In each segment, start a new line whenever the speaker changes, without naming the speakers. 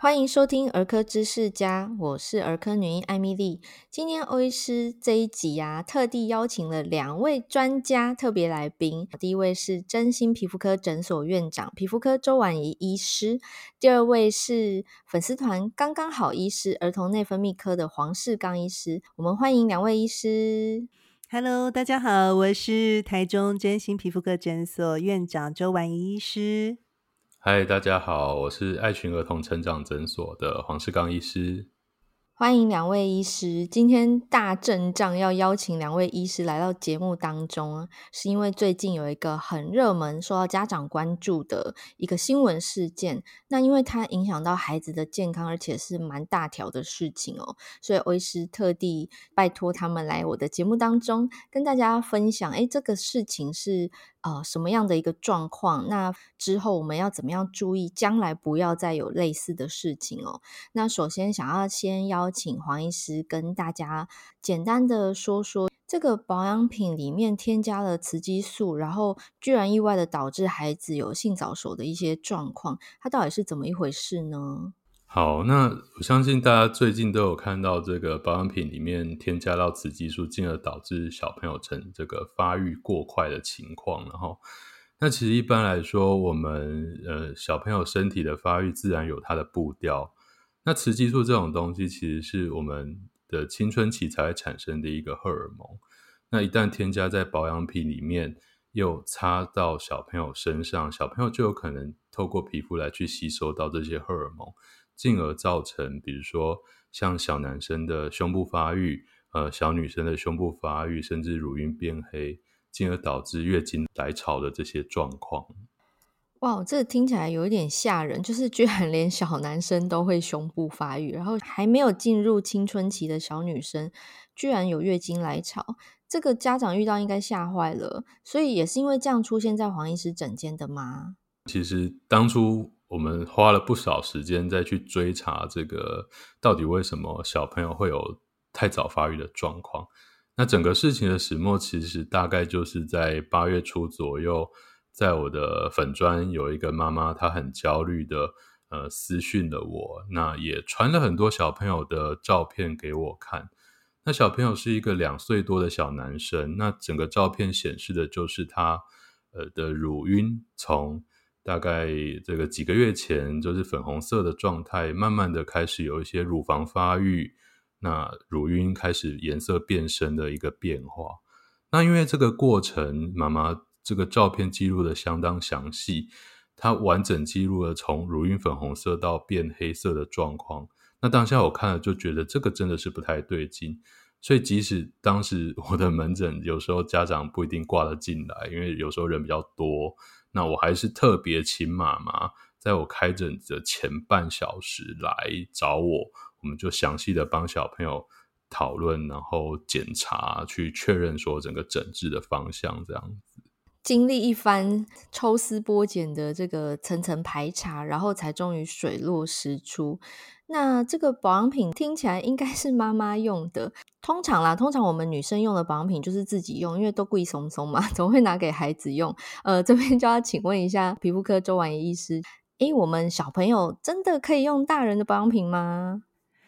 欢迎收听儿科知识家，我是儿科女医艾米莉。今天欧医师这一集啊，特地邀请了两位专家特别来宾。第一位是真心皮肤科诊所院长、皮肤科周婉仪医师；第二位是粉丝团刚刚好医师儿童内分泌科的黄世刚医师。我们欢迎两位医师。
Hello，大家好，我是台中真心皮肤科诊所院长周婉仪医师。
嗨，大家好，我是爱群儿童成长诊所的黄世刚医师。
欢迎两位医师，今天大阵仗要邀请两位医师来到节目当中，是因为最近有一个很热门、受到家长关注的一个新闻事件。那因为它影响到孩子的健康，而且是蛮大条的事情哦，所以欧医师特地拜托他们来我的节目当中，跟大家分享，诶，这个事情是。呃，什么样的一个状况？那之后我们要怎么样注意，将来不要再有类似的事情哦。那首先想要先邀请黄医师跟大家简单的说说，这个保养品里面添加了雌激素，然后居然意外的导致孩子有性早熟的一些状况，它到底是怎么一回事呢？
好，那我相信大家最近都有看到这个保养品里面添加到雌激素，进而导致小朋友成这个发育过快的情况。然后，那其实一般来说，我们呃小朋友身体的发育自然有它的步调。那雌激素这种东西，其实是我们的青春期才会产生的一个荷尔蒙。那一旦添加在保养品里面，又擦到小朋友身上，小朋友就有可能透过皮肤来去吸收到这些荷尔蒙。进而造成，比如说像小男生的胸部发育，呃，小女生的胸部发育，甚至乳晕变黑，进而导致月经来潮的这些状况。
哇，这听起来有一点吓人，就是居然连小男生都会胸部发育，然后还没有进入青春期的小女生，居然有月经来潮，这个家长遇到应该吓坏了。所以也是因为这样出现在黄医师诊间的吗？
其实当初。我们花了不少时间再去追查这个到底为什么小朋友会有太早发育的状况。那整个事情的始末其实大概就是在八月初左右，在我的粉专有一个妈妈，她很焦虑的呃私讯了我，那也传了很多小朋友的照片给我看。那小朋友是一个两岁多的小男生，那整个照片显示的就是他呃的乳晕从。大概这个几个月前，就是粉红色的状态，慢慢的开始有一些乳房发育，那乳晕开始颜色变深的一个变化。那因为这个过程，妈妈这个照片记录的相当详细，它完整记录了从乳晕粉红色到变黑色的状况。那当下我看了就觉得这个真的是不太对劲，所以即使当时我的门诊有时候家长不一定挂得进来，因为有时候人比较多。那我还是特别请妈妈在我开诊的前半小时来找我，我们就详细的帮小朋友讨论，然后检查，去确认说整个诊治的方向这样子。
经历一番抽丝剥茧的这个层层排查，然后才终于水落石出。那这个保养品听起来应该是妈妈用的。通常啦，通常我们女生用的保养品就是自己用，因为都贵松松嘛，总会拿给孩子用。呃，这边就要请问一下皮肤科周婉仪医师，诶，我们小朋友真的可以用大人的保养品吗？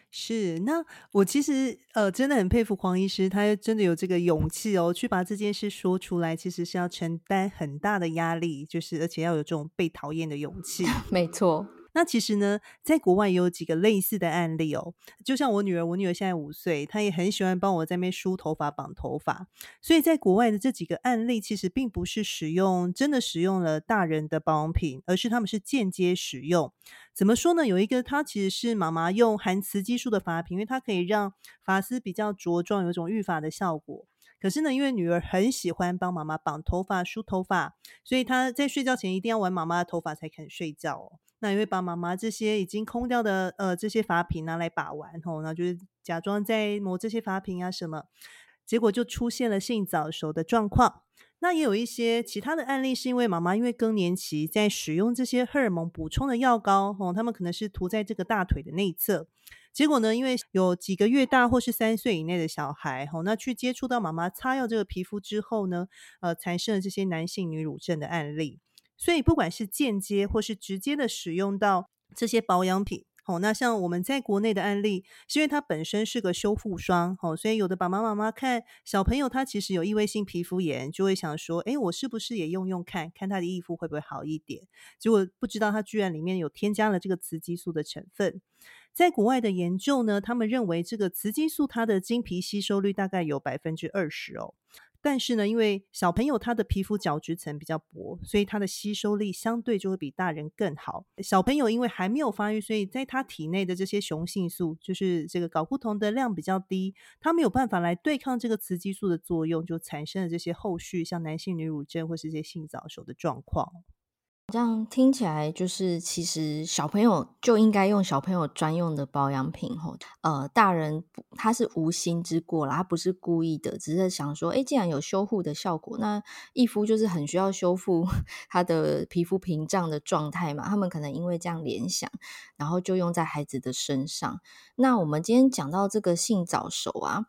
是，那我其实呃真的很佩服黄医师，他真的有这个勇气哦，去把这件事说出来，其实是要承担很大的压力，就是而且要有这种被讨厌的勇气。
没错。
那其实呢，在国外也有几个类似的案例哦。就像我女儿，我女儿现在五岁，她也很喜欢帮我在那边梳头发、绑头发。所以在国外的这几个案例，其实并不是使用真的使用了大人的保养品，而是他们是间接使用。怎么说呢？有一个，它其实是妈妈用含雌激素的发品，因为它可以让发丝比较茁壮，有一种育发的效果。可是呢，因为女儿很喜欢帮妈妈绑头发、梳头发，所以她在睡觉前一定要玩妈妈的头发才肯睡觉哦。那也会把妈妈这些已经空掉的呃这些发品拿来把玩吼，那就是假装在抹这些发品啊什么，结果就出现了性早熟的状况。那也有一些其他的案例，是因为妈妈因为更年期在使用这些荷尔蒙补充的药膏吼，他们可能是涂在这个大腿的内侧，结果呢，因为有几个月大或是三岁以内的小孩吼，那去接触到妈妈擦药这个皮肤之后呢，呃，产生了这些男性女乳症的案例。所以，不管是间接或是直接的使用到这些保养品，哦，那像我们在国内的案例，是因为它本身是个修复霜，哦，所以有的爸爸妈妈看小朋友他其实有异位性皮肤炎，就会想说，诶，我是不是也用用看看他的异肤会不会好一点？结果不知道它居然里面有添加了这个雌激素的成分。在国外的研究呢，他们认为这个雌激素它的经皮吸收率大概有百分之二十哦。但是呢，因为小朋友他的皮肤角质层比较薄，所以他的吸收力相对就会比大人更好。小朋友因为还没有发育，所以在他体内的这些雄性素，就是这个睾固酮的量比较低，他没有办法来对抗这个雌激素的作用，就产生了这些后续像男性女乳症或是这些性早熟的状况。
这样听起来就是，其实小朋友就应该用小朋友专用的保养品吼。呃，大人他是无心之过啦，他不是故意的，只是想说，诶，既然有修护的效果，那异肤就是很需要修复 他的皮肤屏障的状态嘛。他们可能因为这样联想，然后就用在孩子的身上。那我们今天讲到这个性早熟啊。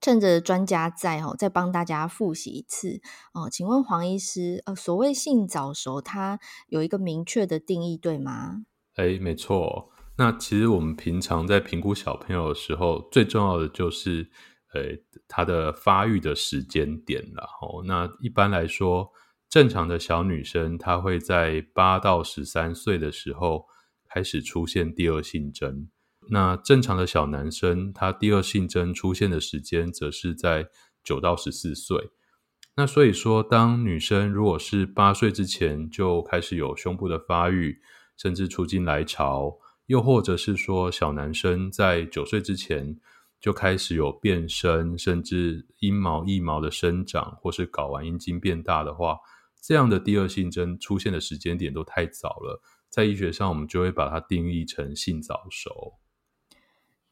趁着专家在哦，再帮大家复习一次哦。请问黄医师，呃，所谓性早熟，它有一个明确的定义，对吗？
哎，没错。那其实我们平常在评估小朋友的时候，最重要的就是，呃，他的发育的时间点了。哦，那一般来说，正常的小女生，她会在八到十三岁的时候开始出现第二性征。那正常的小男生，他第二性征出现的时间，则是在九到十四岁。那所以说，当女生如果是八岁之前就开始有胸部的发育，甚至初经来潮，又或者是说小男生在九岁之前就开始有变声，甚至阴毛、腋毛的生长，或是睾丸阴茎变大的话，这样的第二性征出现的时间点都太早了，在医学上我们就会把它定义成性早熟。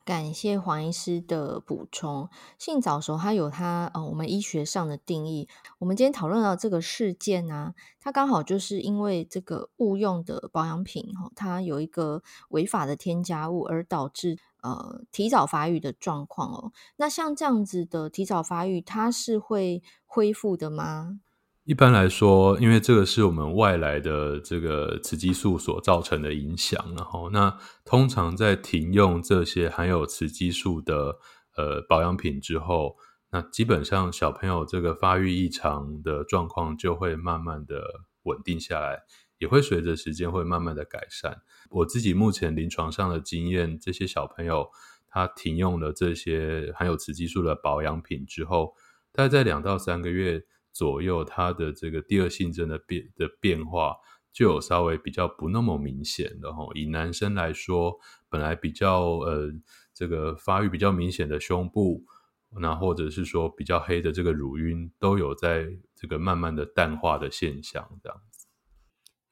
感谢黄医师的补充。性早熟它有它呃，我们医学上的定义。我们今天讨论到这个事件呢、它刚好就是因为这个误用的保养品哈，它有一个违法的添加物，而导致呃提早发育的状况哦。那像这样子的提早发育，它是会恢复的吗？
一般来说，因为这个是我们外来的这个雌激素所造成的影响，然后那通常在停用这些含有雌激素的呃保养品之后，那基本上小朋友这个发育异常的状况就会慢慢的稳定下来，也会随着时间会慢慢的改善。我自己目前临床上的经验，这些小朋友他停用了这些含有雌激素的保养品之后，大概在两到三个月。左右，他的这个第二性征的变的变化就有稍微比较不那么明显的哈。以男生来说，本来比较呃这个发育比较明显的胸部，那或者是说比较黑的这个乳晕，都有在这个慢慢的淡化的现象，这样。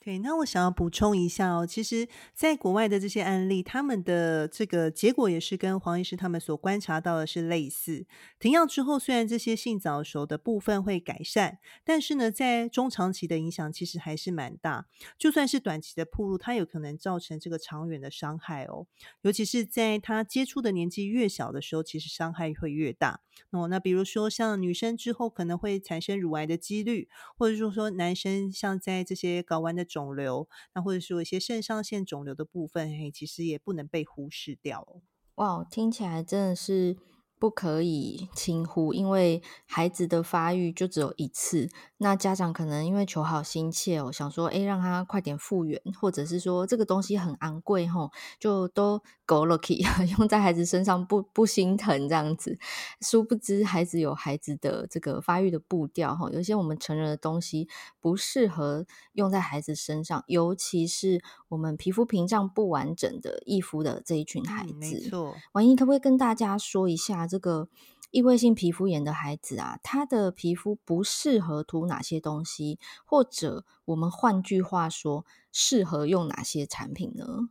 对，那我想要补充一下哦，其实，在国外的这些案例，他们的这个结果也是跟黄医师他们所观察到的是类似。停药之后，虽然这些性早熟的部分会改善，但是呢，在中长期的影响其实还是蛮大。就算是短期的铺路，它有可能造成这个长远的伤害哦。尤其是在他接触的年纪越小的时候，其实伤害会越大。哦，那比如说像女生之后可能会产生乳癌的几率，或者说说男生像在这些睾丸的肿瘤，那或者说一些肾上腺肿瘤的部分，嘿，其实也不能被忽视掉哦。
哇，听起来真的是。不可以轻忽，因为孩子的发育就只有一次。那家长可能因为求好心切哦，想说，诶，让他快点复原，或者是说这个东西很昂贵吼，就都 go lucky 用在孩子身上不不心疼这样子。殊不知孩子有孩子的这个发育的步调哈，有些我们成人的东西不适合用在孩子身上，尤其是我们皮肤屏障不完整的易肤的这一群孩子。嗯，没错，王莹可不可以跟大家说一下？这个异位性皮肤炎的孩子啊，他的皮肤不适合涂哪些东西，或者我们换句话说，适合用哪些产品呢？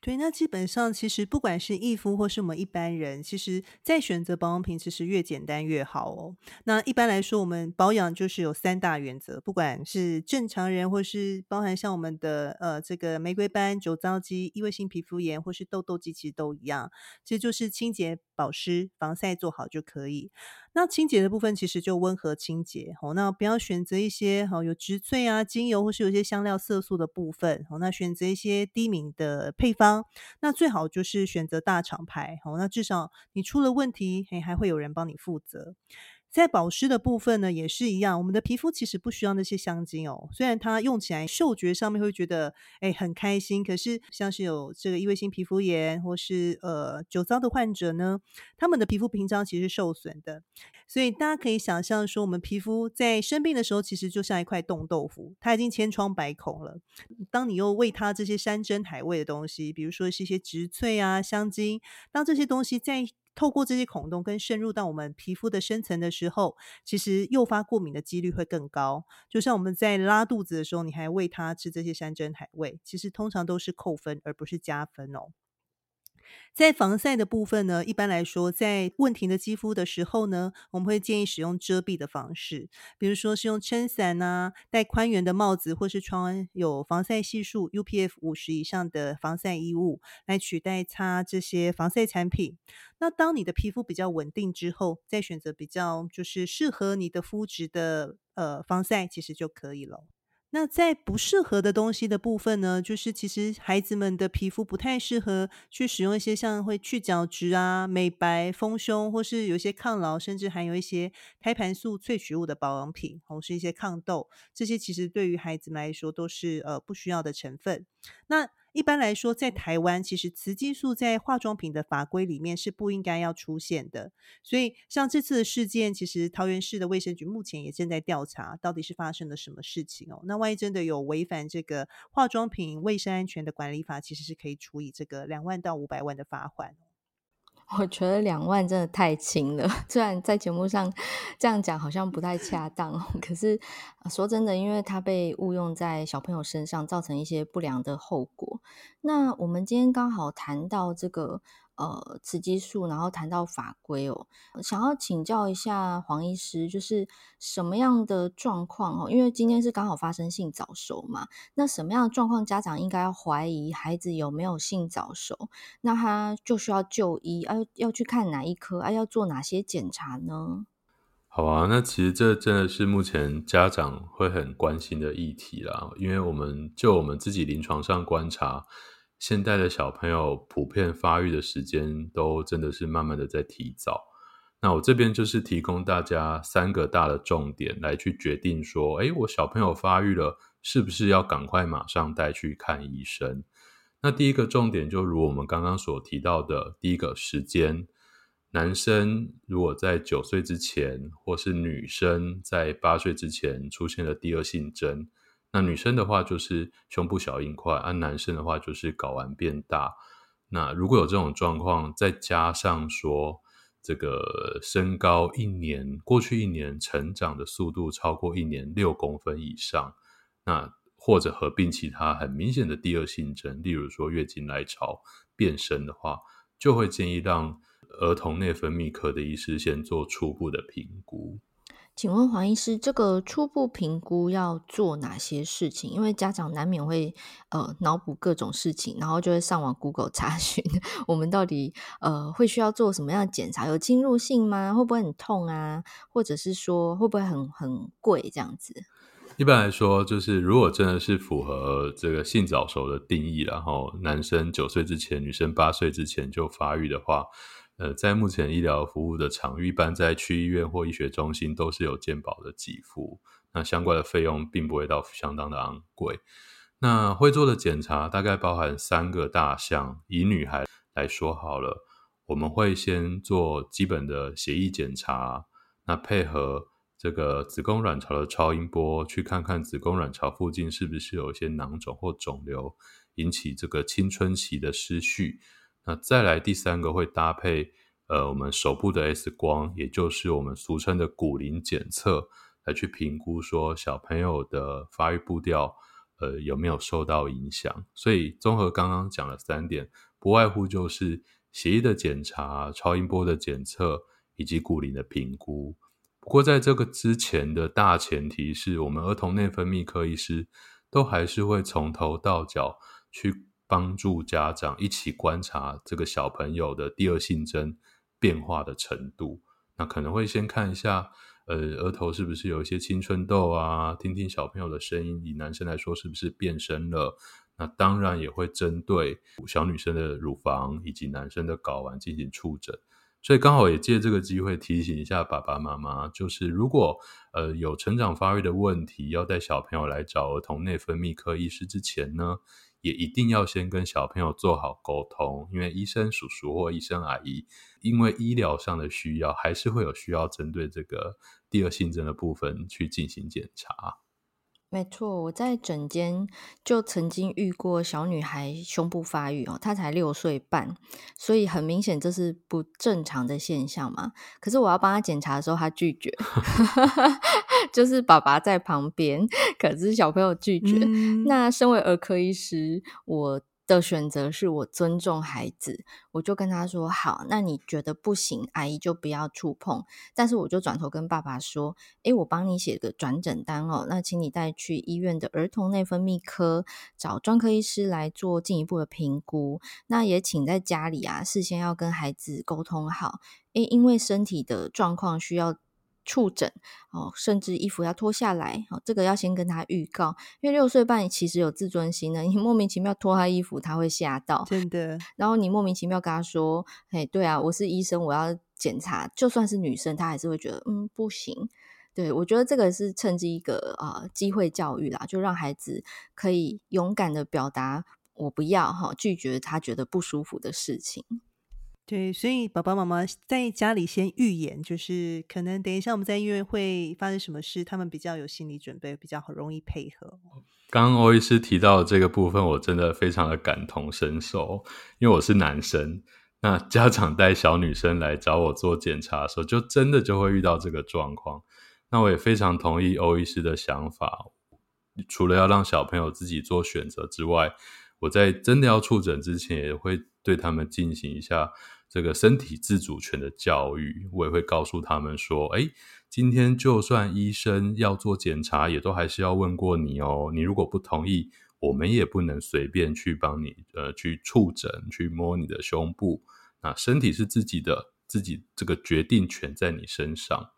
对，那基本上其实不管是异肤或是我们一般人，其实在选择保养品，其实越简单越好哦。那一般来说，我们保养就是有三大原则，不管是正常人，或是包含像我们的呃这个玫瑰斑、酒糟肌、异位性皮肤炎，或是痘痘肌，其实都一样，其实就是清洁、保湿、防晒做好就可以。那清洁的部分其实就温和清洁，好，那不要选择一些好有植萃啊、精油或是有些香料、色素的部分，好，那选择一些低敏的配方，那最好就是选择大厂牌，好，那至少你出了问题，嘿，还会有人帮你负责。在保湿的部分呢，也是一样。我们的皮肤其实不需要那些香精哦，虽然它用起来嗅觉上面会觉得哎很开心，可是像是有这个异位性皮肤炎或是呃酒糟的患者呢，他们的皮肤屏障其实是受损的。所以大家可以想象说，我们皮肤在生病的时候，其实就像一块冻豆腐，它已经千疮百孔了。当你又喂它这些山珍海味的东西，比如说是一些植萃啊、香精，当这些东西在透过这些孔洞跟渗入到我们皮肤的深层的时候，其实诱发过敏的几率会更高。就像我们在拉肚子的时候，你还喂它吃这些山珍海味，其实通常都是扣分而不是加分哦。在防晒的部分呢，一般来说，在问题的肌肤的时候呢，我们会建议使用遮蔽的方式，比如说是用撑伞啊，戴宽圆的帽子，或是穿有防晒系数 UPF 五十以上的防晒衣物来取代擦这些防晒产品。那当你的皮肤比较稳定之后，再选择比较就是适合你的肤质的呃防晒，其实就可以了。那在不适合的东西的部分呢，就是其实孩子们的皮肤不太适合去使用一些像会去角质啊、美白、丰胸，或是有一些抗老，甚至含有一些胎盘素萃取物的保养品，或是一些抗痘，这些其实对于孩子们来说都是呃不需要的成分。那一般来说，在台湾，其实雌激素在化妆品的法规里面是不应该要出现的。所以，像这次的事件，其实桃园市的卫生局目前也正在调查，到底是发生了什么事情哦。那万一真的有违反这个化妆品卫生安全的管理法，其实是可以处以这个两万到五百万的罚锾。
我觉得两万真的太轻了，虽然在节目上这样讲好像不太恰当，可是说真的，因为他被误用在小朋友身上，造成一些不良的后果。那我们今天刚好谈到这个。呃，雌激素，然后谈到法规哦，想要请教一下黄医师，就是什么样的状况哦？因为今天是刚好发生性早熟嘛，那什么样的状况家长应该要怀疑孩子有没有性早熟？那他就需要就医，要、啊、要去看哪一科？啊，要做哪些检查呢？
好啊，那其实这真的是目前家长会很关心的议题啦，因为我们就我们自己临床上观察。现代的小朋友普遍发育的时间都真的是慢慢的在提早。那我这边就是提供大家三个大的重点来去决定说，诶，我小朋友发育了，是不是要赶快马上带去看医生？那第一个重点就如我们刚刚所提到的，第一个时间，男生如果在九岁之前，或是女生在八岁之前出现了第二性征。那女生的话就是胸部小硬块，而、男生的话就是睾丸变大。那如果有这种状况，再加上说这个身高一年，过去一年成长的速度超过一年六公分以上，那或者合并其他很明显的第二性征，例如说月经来潮变深的话，就会建议让儿童内分泌科的医师先做初步的评估。
请问黄医师，这个初步评估要做哪些事情？因为家长难免会呃脑补各种事情，然后就会上网 Google 查 询，我们到底呃会需要做什么样的检查？有侵入性吗？会不会很痛啊？或者是说会不会很很贵这样子？
一般来说，就是如果真的是符合这个性早熟的定义，然后男生九岁之前，女生八岁之前就发育的话。呃，在目前医疗服务的场域，一般在区医院或医学中心都是有健保的给付，那相关的费用并不会到相当的昂贵。那会做的检查大概包含三个大项，以女孩来说好了，我们会先做基本的血液检查，那配合这个子宫卵巢的超音波，去看看子宫卵巢附近是不是有一些囊肿或肿瘤，引起这个青春期的失序。那再来第三个会搭配呃我们手部的 X 光，也就是我们俗称的骨龄检测，来去评估说小朋友的发育步调呃有没有受到影响。所以综合刚刚讲了三点，不外乎就是血液的检查、超音波的检测以及骨龄的评估。不过在这个之前的大前提是我们儿童内分泌科医师都还是会从头到脚去。帮助家长一起观察这个小朋友的第二性征变化的程度。那可能会先看一下，呃，额头是不是有一些青春痘啊？听听小朋友的声音，以男生来说是不是变声了？那当然也会针对小女生的乳房以及男生的睾丸进行触诊。所以刚好也借这个机会提醒一下爸爸妈妈，就是如果呃有成长发育的问题，要带小朋友来找儿童内分泌科医师之前呢，也一定要先跟小朋友做好沟通，因为医生叔叔或医生阿姨，因为医疗上的需要，还是会有需要针对这个第二性征的部分去进行检查。
没错，我在诊间就曾经遇过小女孩胸部发育哦，她才六岁半，所以很明显这是不正常的现象嘛。可是我要帮她检查的时候，她拒绝，就是爸爸在旁边，可是小朋友拒绝。嗯、那身为儿科医师，我。的选择是我尊重孩子，我就跟他说好，那你觉得不行，阿姨就不要触碰。但是我就转头跟爸爸说，诶，我帮你写个转诊单哦，那请你带去医院的儿童内分泌科找专科医师来做进一步的评估。那也请在家里啊，事先要跟孩子沟通好，诶，因为身体的状况需要。触诊哦，甚至衣服要脱下来哦，这个要先跟他预告，因为六岁半其实有自尊心的，你莫名其妙脱他衣服，他会吓到，
真的。
然后你莫名其妙跟他说：“哎，对啊，我是医生，我要检查。”就算是女生，她还是会觉得嗯不行。对，我觉得这个是趁机一个呃机会教育啦，就让孩子可以勇敢的表达我不要哈，拒绝他觉得不舒服的事情。
对，所以爸爸妈妈在家里先预演，就是可能等一下我们在医院会发生什么事，他们比较有心理准备，比较容易配合。
刚刚欧医师提到的这个部分，我真的非常的感同身受，因为我是男生，那家长带小女生来找我做检查的时候，就真的就会遇到这个状况。那我也非常同意欧医师的想法，除了要让小朋友自己做选择之外，我在真的要触诊之前，也会对他们进行一下。这个身体自主权的教育，我也会告诉他们说：“哎，今天就算医生要做检查，也都还是要问过你哦。你如果不同意，我们也不能随便去帮你呃去触诊，去摸你的胸部。那身体是自己的，自己这个决定权在你身上。”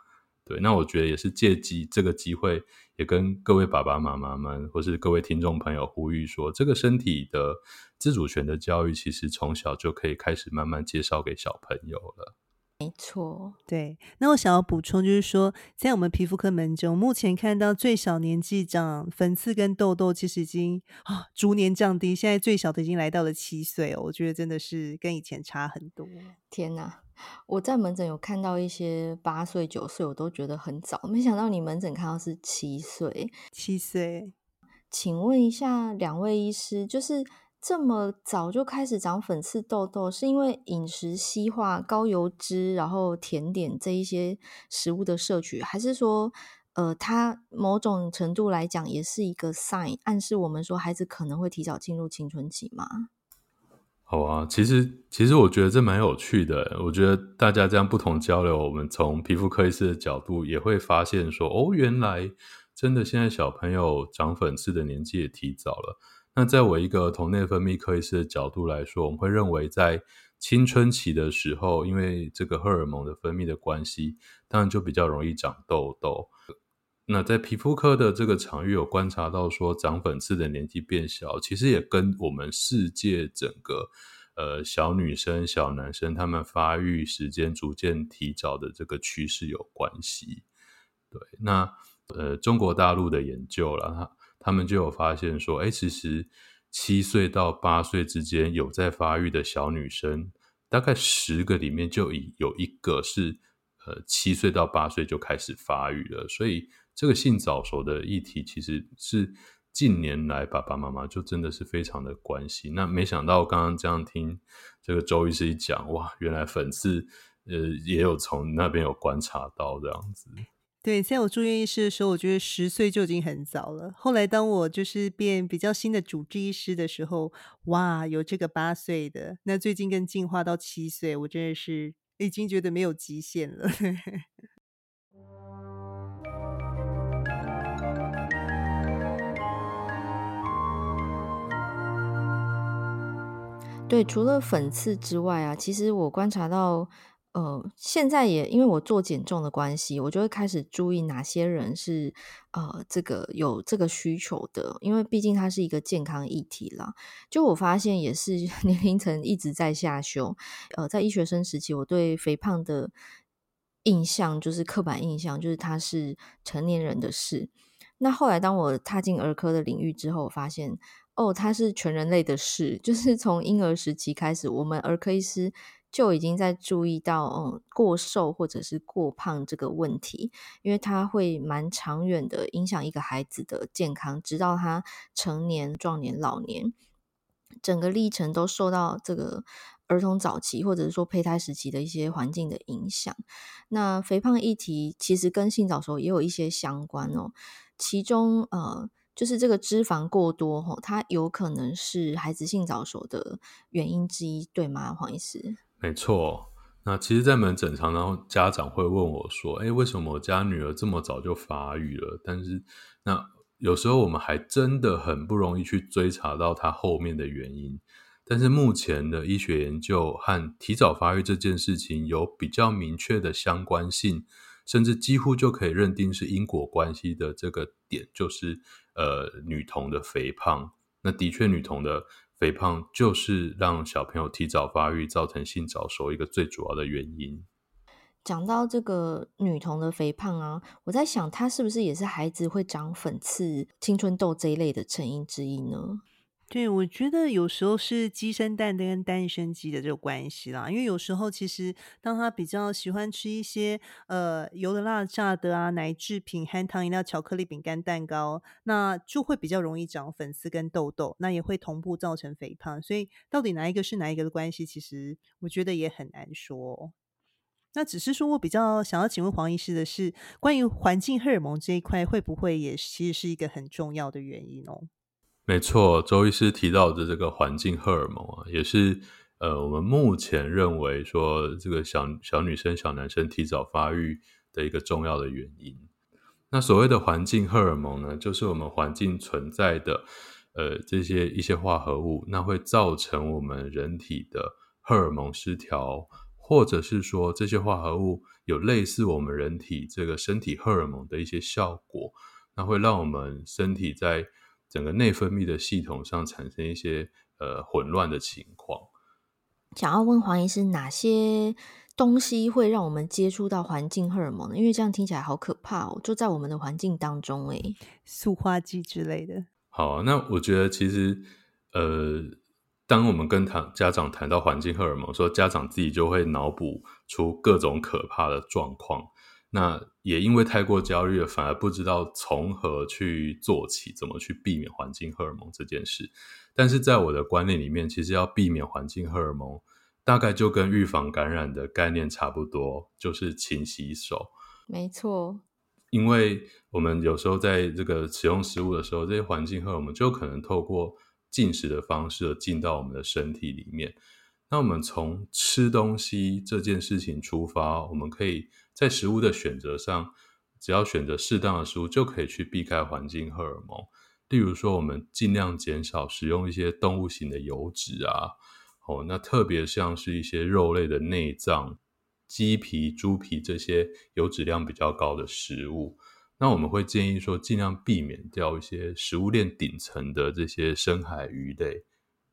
对，那我觉得也是借机这个机会，也跟各位爸爸妈妈们，或是各位听众朋友呼吁说，这个身体的自主权的教育，其实从小就可以开始慢慢介绍给小朋友了。
没错，
对。那我想要补充就是说，在我们皮肤科门诊，目前看到最小年纪长粉刺跟痘痘，其实已经啊逐年降低，现在最小的已经来到了七岁哦。我觉得真的是跟以前差很多。
天哪！我在门诊有看到一些八岁、九岁，我都觉得很早。没想到你门诊看到是七岁，
七岁。
请问一下两位医师，就是这么早就开始长粉刺、痘痘，是因为饮食西化、高油脂，然后甜点这一些食物的摄取，还是说，呃，它某种程度来讲也是一个 sign，暗示我们说孩子可能会提早进入青春期吗？
好啊，其实其实我觉得这蛮有趣的。我觉得大家这样不同交流，我们从皮肤科医师的角度也会发现说，哦，原来真的现在小朋友长粉刺的年纪也提早了。那在我一个同内分泌科医师的角度来说，我们会认为在青春期的时候，因为这个荷尔蒙的分泌的关系，当然就比较容易长痘痘。那在皮肤科的这个场域有观察到说，长粉刺的年纪变小，其实也跟我们世界整个呃小女生、小男生他们发育时间逐渐提早的这个趋势有关系。对，那呃中国大陆的研究了，他们就有发现说，哎，其实七岁到八岁之间有在发育的小女生，大概十个里面就有有一个是呃七岁到八岁就开始发育了，所以。这个性早熟的议题，其实是近年来爸爸妈妈就真的是非常的关心。那没想到刚刚这样听这个周医师一讲，哇，原来粉刺呃也有从那边有观察到这样子。
对，在我住院医师的时候，我觉得十岁就已经很早了。后来当我就是变比较新的主治医师的时候，哇，有这个八岁的。那最近更进化到七岁，我真的是已经觉得没有极限了。
对，除了粉刺之外啊，其实我观察到，呃，现在也因为我做减重的关系，我就会开始注意哪些人是呃这个有这个需求的，因为毕竟它是一个健康议题啦。就我发现也是 年龄层一直在下修。呃，在医学生时期，我对肥胖的印象就是刻板印象，就是它是成年人的事。那后来当我踏进儿科的领域之后，我发现哦，它是全人类的事，就是从婴儿时期开始，我们儿科医师。就已经在注意到，嗯，过瘦或者是过胖这个问题，因为它会蛮长远的影响一个孩子的健康，直到他成年、壮年、老年，整个历程都受到这个儿童早期或者是说胚胎时期的一些环境的影响。那肥胖议题其实跟性早熟也有一些相关哦，其中呃，就是这个脂肪过多吼，它有可能是孩子性早熟的原因之一，对吗，黄医师？
没错，那其实，在门诊常常家长会问我说：“哎，为什么我家女儿这么早就发育了？”但是，那有时候我们还真的很不容易去追查到她后面的原因。但是，目前的医学研究和提早发育这件事情有比较明确的相关性，甚至几乎就可以认定是因果关系的这个点，就是呃，女童的肥胖。那的确，女童的。肥胖就是让小朋友提早发育，造成性早熟一个最主要的原因。
讲到这个女童的肥胖啊，我在想，她是不是也是孩子会长粉刺、青春痘这一类的成因之一呢？
对，我觉得有时候是鸡生蛋跟蛋生鸡的这个关系啦。因为有时候其实当他比较喜欢吃一些呃油的、辣、炸的啊，奶制品、含糖饮料、巧克力、饼干、蛋糕，那就会比较容易长粉刺跟痘痘，那也会同步造成肥胖。所以到底哪一个是哪一个的关系，其实我觉得也很难说。那只是说我比较想要请问黄医师的是，关于环境荷尔蒙这一块，会不会也其实是一个很重要的原因哦？
没错，周医师提到的这个环境荷尔蒙啊，也是呃，我们目前认为说这个小小女生、小男生提早发育的一个重要的原因。那所谓的环境荷尔蒙呢，就是我们环境存在的呃这些一些化合物，那会造成我们人体的荷尔蒙失调，或者是说这些化合物有类似我们人体这个身体荷尔蒙的一些效果，那会让我们身体在整个内分泌的系统上产生一些呃混乱的情况。
想要问黄医师，哪些东西会让我们接触到环境荷尔蒙呢？因为这样听起来好可怕哦，就在我们的环境当中，诶，
塑化剂之类的。
好，那我觉得其实呃，当我们跟谈家长谈到环境荷尔蒙，说家长自己就会脑补出各种可怕的状况。那也因为太过焦虑了，反而不知道从何去做起，怎么去避免环境荷尔蒙这件事。但是在我的观念里面，其实要避免环境荷尔蒙，大概就跟预防感染的概念差不多，就是勤洗手。
没错，
因为我们有时候在这个使用食物的时候，这些环境荷尔蒙就可能透过进食的方式进到我们的身体里面。那我们从吃东西这件事情出发，我们可以。在食物的选择上，只要选择适当的食物，就可以去避开环境荷尔蒙。例如说，我们尽量减少使用一些动物性的油脂啊，哦，那特别像是一些肉类的内脏、鸡皮、猪皮这些油脂量比较高的食物。那我们会建议说，尽量避免掉一些食物链顶层的这些深海鱼类。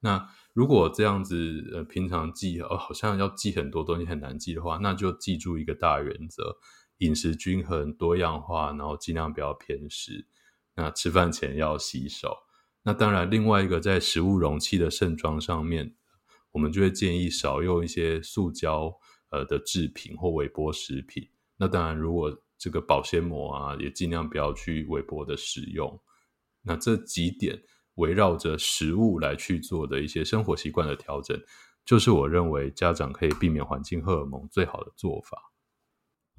那如果这样子，呃，平常记，哦，好像要记很多东西很难记的话，那就记住一个大原则：饮食均衡、多样化，然后尽量不要偏食。那吃饭前要洗手。那当然，另外一个在食物容器的盛装上面，我们就会建议少用一些塑胶呃的制品或微波食品。那当然，如果这个保鲜膜啊，也尽量不要去微波的使用。那这几点。围绕着食物来去做的一些生活习惯的调整，就是我认为家长可以避免环境荷尔蒙最好的做法。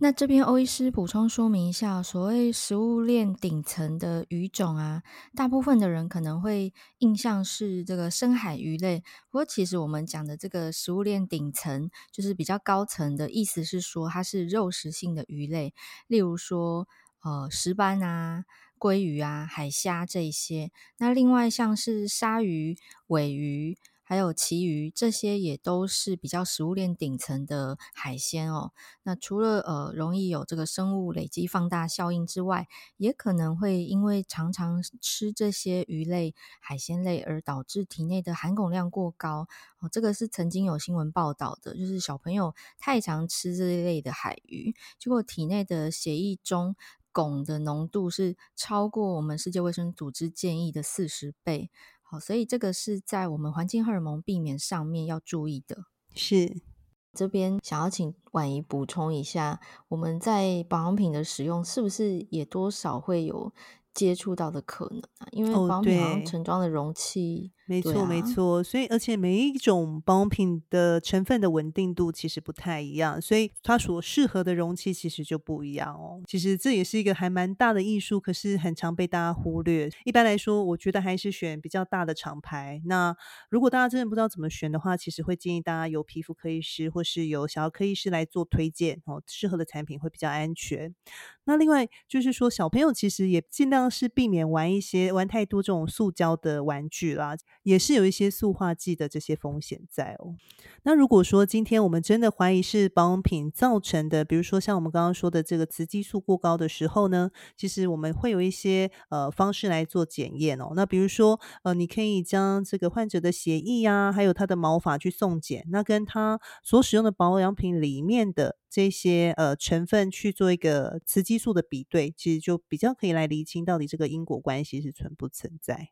那这边欧医师补充说明一下，所谓食物链顶层的鱼种啊，大部分的人可能会印象是这个深海鱼类。不过，其实我们讲的这个食物链顶层，就是比较高层的意思是说，它是肉食性的鱼类，例如说呃石斑啊。鲑鱼啊、海虾这一些，那另外像是鲨鱼、鮪鱼，还有旗鱼，这些也都是比较食物链顶层的海鲜哦。那除了呃容易有这个生物累积放大效应之外，也可能会因为常常吃这些鱼类、海鲜类而导致体内的含汞量过高哦。这个是曾经有新闻报道的，就是小朋友太常吃这一类的海鱼，结果体内的血液中汞的浓度是超过我们世界卫生组织建议的四十倍。好，所以这个是在我们环境荷尔蒙避免上面要注意的。
是，
这边想要请婉仪补充一下，我们在保养品的使用是不是也多少会有接触到的可能啊？因为保养品好像盛装的容器。
哦没错，没错，所以而且每一种保养品的成分的稳定度其实不太一样，所以它所适合的容器其实就不一样哦。其实这也是一个还蛮大的艺术，可是很常被大家忽略。一般来说，我觉得还是选比较大的厂牌。那如果大家真的不知道怎么选的话，其实会建议大家由皮肤科医师或是由小儿科医师来做推荐哦，适合的产品会比较安全。那另外就是说，小朋友其实也尽量是避免玩一些玩太多这种塑胶的玩具啦。也是有一些塑化剂的这些风险在哦。那如果说今天我们真的怀疑是保养品造成的，比如说像我们刚刚说的这个雌激素过高的时候呢，其实我们会有一些呃方式来做检验哦。那比如说呃，你可以将这个患者的血液啊，还有他的毛发去送检，那跟他所使用的保养品里面的这些呃成分去做一个雌激素的比对，其实就比较可以来厘清到底这个因果关系是存不存在。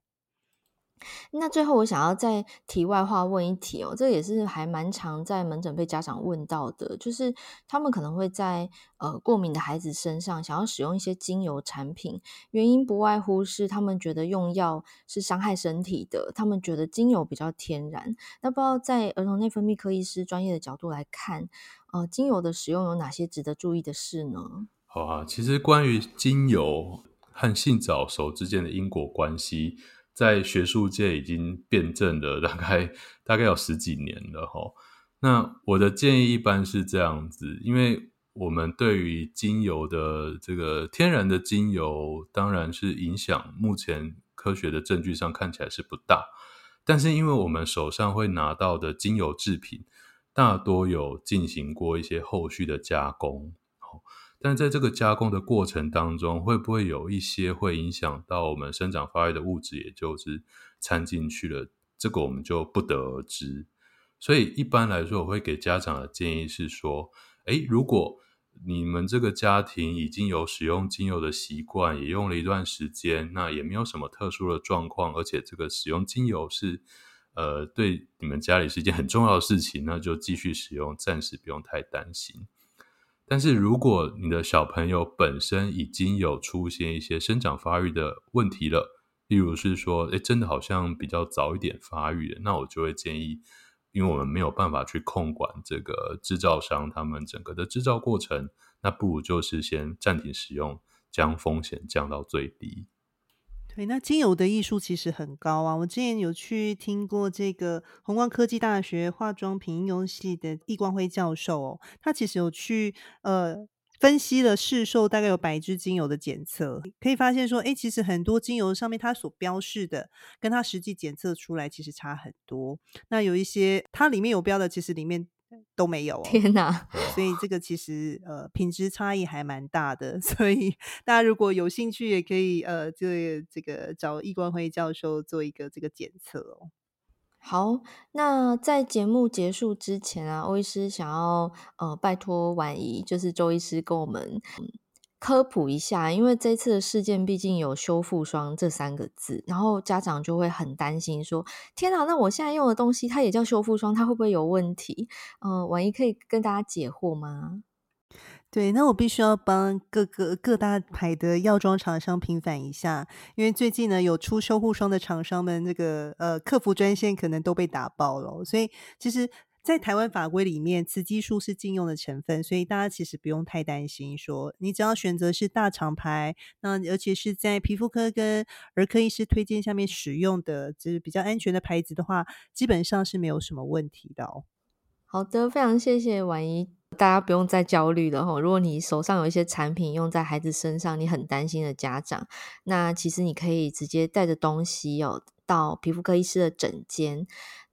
那最后，我想要再题外话问一题哦，这也是还蛮常在门诊被家长问到的，就是他们可能会在呃过敏的孩子身上想要使用一些精油产品，原因不外乎是他们觉得用药是伤害身体的，他们觉得精油比较天然。那不知道在儿童内分泌科医师专业的角度来看，呃，精油的使用有哪些值得注意的事呢？
好啊，其实关于精油和性早熟之间的因果关系。在学术界已经辩证了大概大概有十几年了齁。那我的建议一般是这样子，因为我们对于精油的这个天然的精油，当然是影响目前科学的证据上看起来是不大，但是因为我们手上会拿到的精油制品，大多有进行过一些后续的加工。但在这个加工的过程当中，会不会有一些会影响到我们生长发育的物质，也就是掺进去了？这个我们就不得而知。所以一般来说，我会给家长的建议是说：诶，如果你们这个家庭已经有使用精油的习惯，也用了一段时间，那也没有什么特殊的状况，而且这个使用精油是呃对你们家里是一件很重要的事情，那就继续使用，暂时不用太担心。但是如果你的小朋友本身已经有出现一些生长发育的问题了，例如是说，诶，真的好像比较早一点发育，那我就会建议，因为我们没有办法去控管这个制造商他们整个的制造过程，那不如就是先暂停使用，将风险降到最低。
对，那精油的艺术其实很高啊！我之前有去听过这个宏光科技大学化妆品应用系的易光辉教授哦，他其实有去呃分析了市售大概有百支精油的检测，可以发现说，哎，其实很多精油上面它所标示的，跟它实际检测出来其实差很多。那有一些它里面有标的，其实里面。都没有哦，
天哪！
所以这个其实呃品质差异还蛮大的，所以大家如果有兴趣，也可以呃这这个找易光辉教授做一个这个检测哦。
好，那在节目结束之前啊，欧医师想要呃拜托婉仪，就是周医师跟我们。嗯科普一下，因为这次的事件毕竟有修复霜这三个字，然后家长就会很担心说：“天哪，那我现在用的东西它也叫修复霜，它会不会有问题？”嗯，婉仪可以跟大家解惑吗？
对，那我必须要帮各个各大牌的药妆厂商平反一下，因为最近呢有出修护霜的厂商们，那个呃客服专线可能都被打爆了，所以其实。在台湾法规里面，雌激素是禁用的成分，所以大家其实不用太担心说。你只要选择是大厂牌，那而且是在皮肤科跟儿科医师推荐下面使用的，就是比较安全的牌子的话，基本上是没有什么问题的哦。
好的，非常谢谢婉仪，大家不用再焦虑了哈。如果你手上有一些产品用在孩子身上，你很担心的家长，那其实你可以直接带着东西哦。到皮肤科医师的诊间。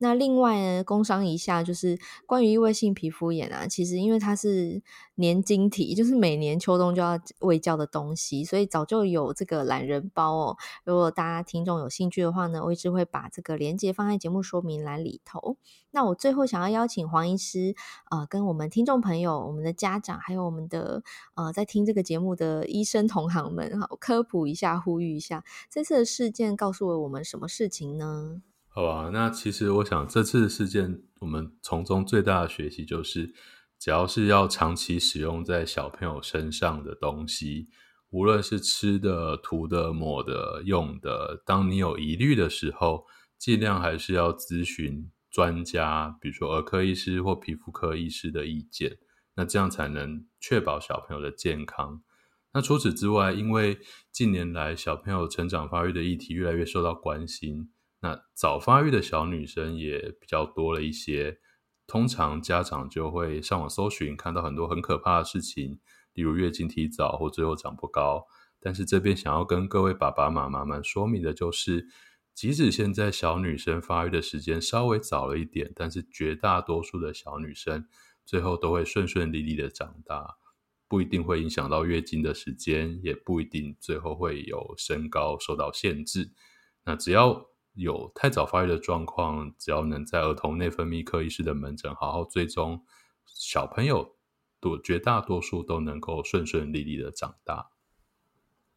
那另外呢，工商一下就是关于异位性皮肤炎啊，其实因为它是年经体，就是每年秋冬就要喂教的东西，所以早就有这个懒人包哦。如果大家听众有兴趣的话呢，我一直会把这个链接放在节目说明栏里头。那我最后想要邀请黄医师，呃，跟我们听众朋友、我们的家长，还有我们的呃在听这个节目的医生同行们，好，科普一下，呼吁一下，这次的事件告诉了我们什么事情呢？
好吧，那其实我想这次事件，我们从中最大的学习就是，只要是要长期使用在小朋友身上的东西，无论是吃的、涂的、抹的、用的，当你有疑虑的时候，尽量还是要咨询专家，比如说儿科医师或皮肤科医师的意见，那这样才能确保小朋友的健康。那除此之外，因为近年来小朋友成长发育的议题越来越受到关心。那早发育的小女生也比较多了一些，通常家长就会上网搜寻，看到很多很可怕的事情，例如月经提早或最后长不高。但是这边想要跟各位爸爸妈妈们说明的就是，即使现在小女生发育的时间稍微早了一点，但是绝大多数的小女生最后都会顺顺利利的长大，不一定会影响到月经的时间，也不一定最后会有身高受到限制。那只要有太早发育的状况，只要能在儿童内分泌科医师的门诊好好追踪，小朋友多绝大多数都能够顺顺利利的长大。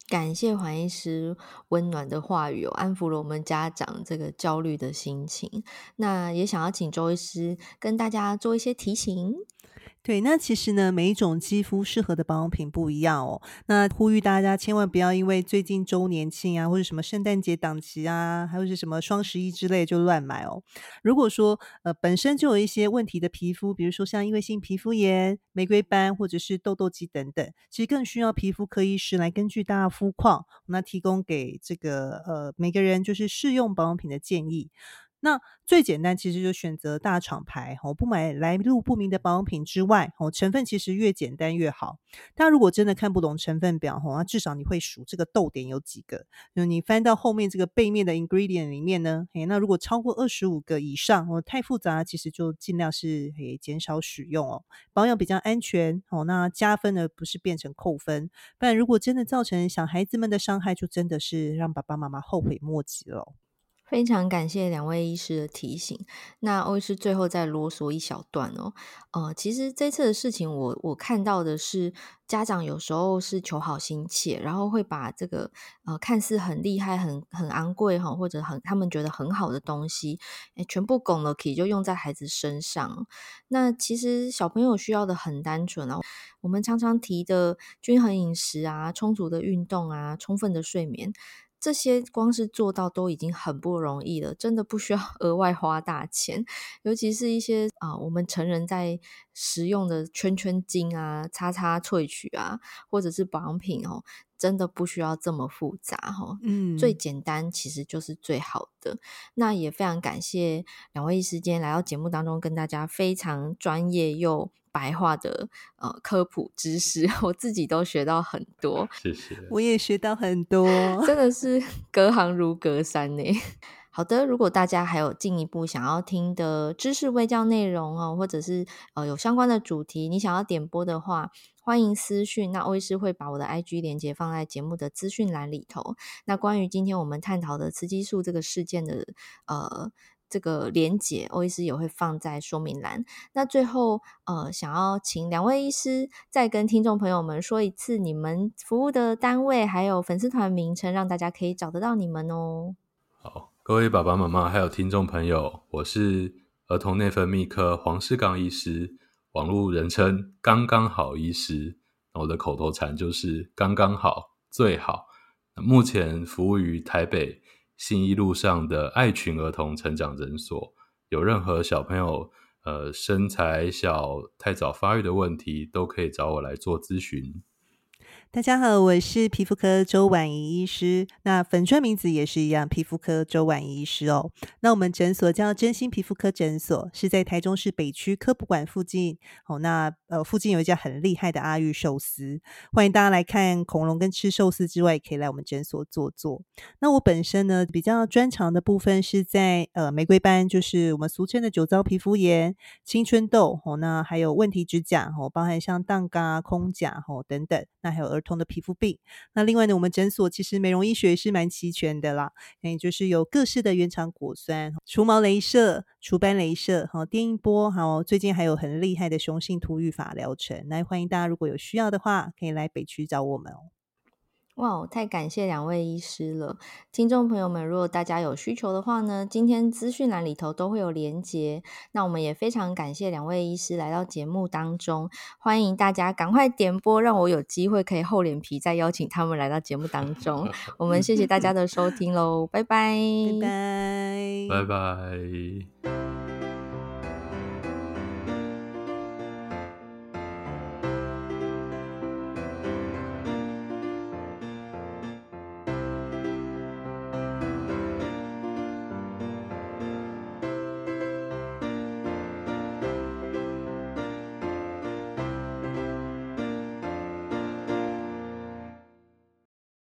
感谢黄医师温暖的话语，安抚了我们家长这个焦虑的心情。那也想要请周医师跟大家做一些提醒。
对，那其实呢，每一种肌肤适合的保养品不一样哦。那呼吁大家千万不要因为最近周年庆啊，或者什么圣诞节档期啊，还有是什么双十一之类就乱买哦。如果说呃本身就有一些问题的皮肤，比如说像异位性皮肤炎、玫瑰斑或者是痘痘肌等等，其实更需要皮肤科医师来根据大家肤况，那提供给这个呃每个人就是适用保养品的建议。那最简单，其实就选择大厂牌，哦，不买来路不明的保养品之外，哦，成分其实越简单越好。大家如果真的看不懂成分表，哦，那至少你会数这个逗点有几个。就你翻到后面这个背面的 ingredient 里面呢，诶，那如果超过二十五个以上，哦，太复杂，其实就尽量是诶减少使用哦。保养比较安全，哦，那加分的不是变成扣分。不然如果真的造成小孩子们的伤害，就真的是让爸爸妈妈后悔莫及了。
非常感谢两位医师的提醒。那欧医师最后再啰嗦一小段哦。呃，其实这次的事情我，我看到的是家长有时候是求好心切，然后会把这个呃看似很厉害、很很昂贵哈，或者很他们觉得很好的东西，诶全部拱了可以就用在孩子身上。那其实小朋友需要的很单纯哦。我们常常提的均衡饮食啊、充足的运动啊、充分的睡眠。这些光是做到都已经很不容易了，真的不需要 额外花大钱。尤其是一些啊、我们成人在使用的圈圈精啊、叉叉萃取啊，或者是保养品哦，真的不需要这么复杂哈。嗯，最简单其实就是最好的。那也非常感谢两位医师今天来到节目当中，跟大家非常专业又白话的呃科普知识，我自己都学到很多。
谢谢，
我也学到很多，
真的是隔行如隔山呢。好的，如果大家还有进一步想要听的知识微教内容哦，或者是呃有相关的主题，你想要点播的话，欢迎私讯。那欧医师会把我的 IG 连接放在节目的资讯栏里头。那关于今天我们探讨的雌激素这个事件的呃。这个连接，欧医师也会放在说明栏。那最后，呃，想要请两位医师再跟听众朋友们说一次你们服务的单位，还有粉丝团名称，让大家可以找得到你们哦。
各位爸爸妈妈还有听众朋友，我是儿童内分泌科黄世刚医师，网络人称“刚刚好医师”。我的口头禅就是“刚刚好，最好”。目前服务于台北。信义路上的爱群儿童成长诊所，有任何小朋友呃身材小、太早发育的问题，都可以找我来做咨询。
大家好，我是皮肤科周婉仪医师。那粉专名字也是一样，皮肤科周婉仪医师哦。那我们诊所叫真心皮肤科诊所，是在台中市北区科普馆附近。哦，那呃附近有一家很厉害的阿裕寿司，欢迎大家来看恐龙跟吃寿司之外，也可以来我们诊所坐坐。那我本身呢，比较专长的部分是在呃玫瑰斑，就是我们俗称的酒糟皮肤炎、青春痘哦，那还有问题指甲哦，包含像荡嘎、空甲哦等等，那还有儿童的皮肤病，那另外呢，我们诊所其实美容医学也是蛮齐全的啦，也就是有各式的原厂果酸、除毛镭射、除斑镭射、好电音波，好最近还有很厉害的雄性秃发疗程。那欢迎大家如果有需要的话，可以来北区找我们哦。
哇，太感谢两位医师了！听众朋友们，如果大家有需求的话呢，今天资讯栏里头都会有连结。那我们也非常感谢两位医师来到节目当中，欢迎大家赶快点播，让我有机会可以厚脸皮再邀请他们来到节目当中。我们谢谢大家的收听喽，拜拜，
拜拜，
拜拜。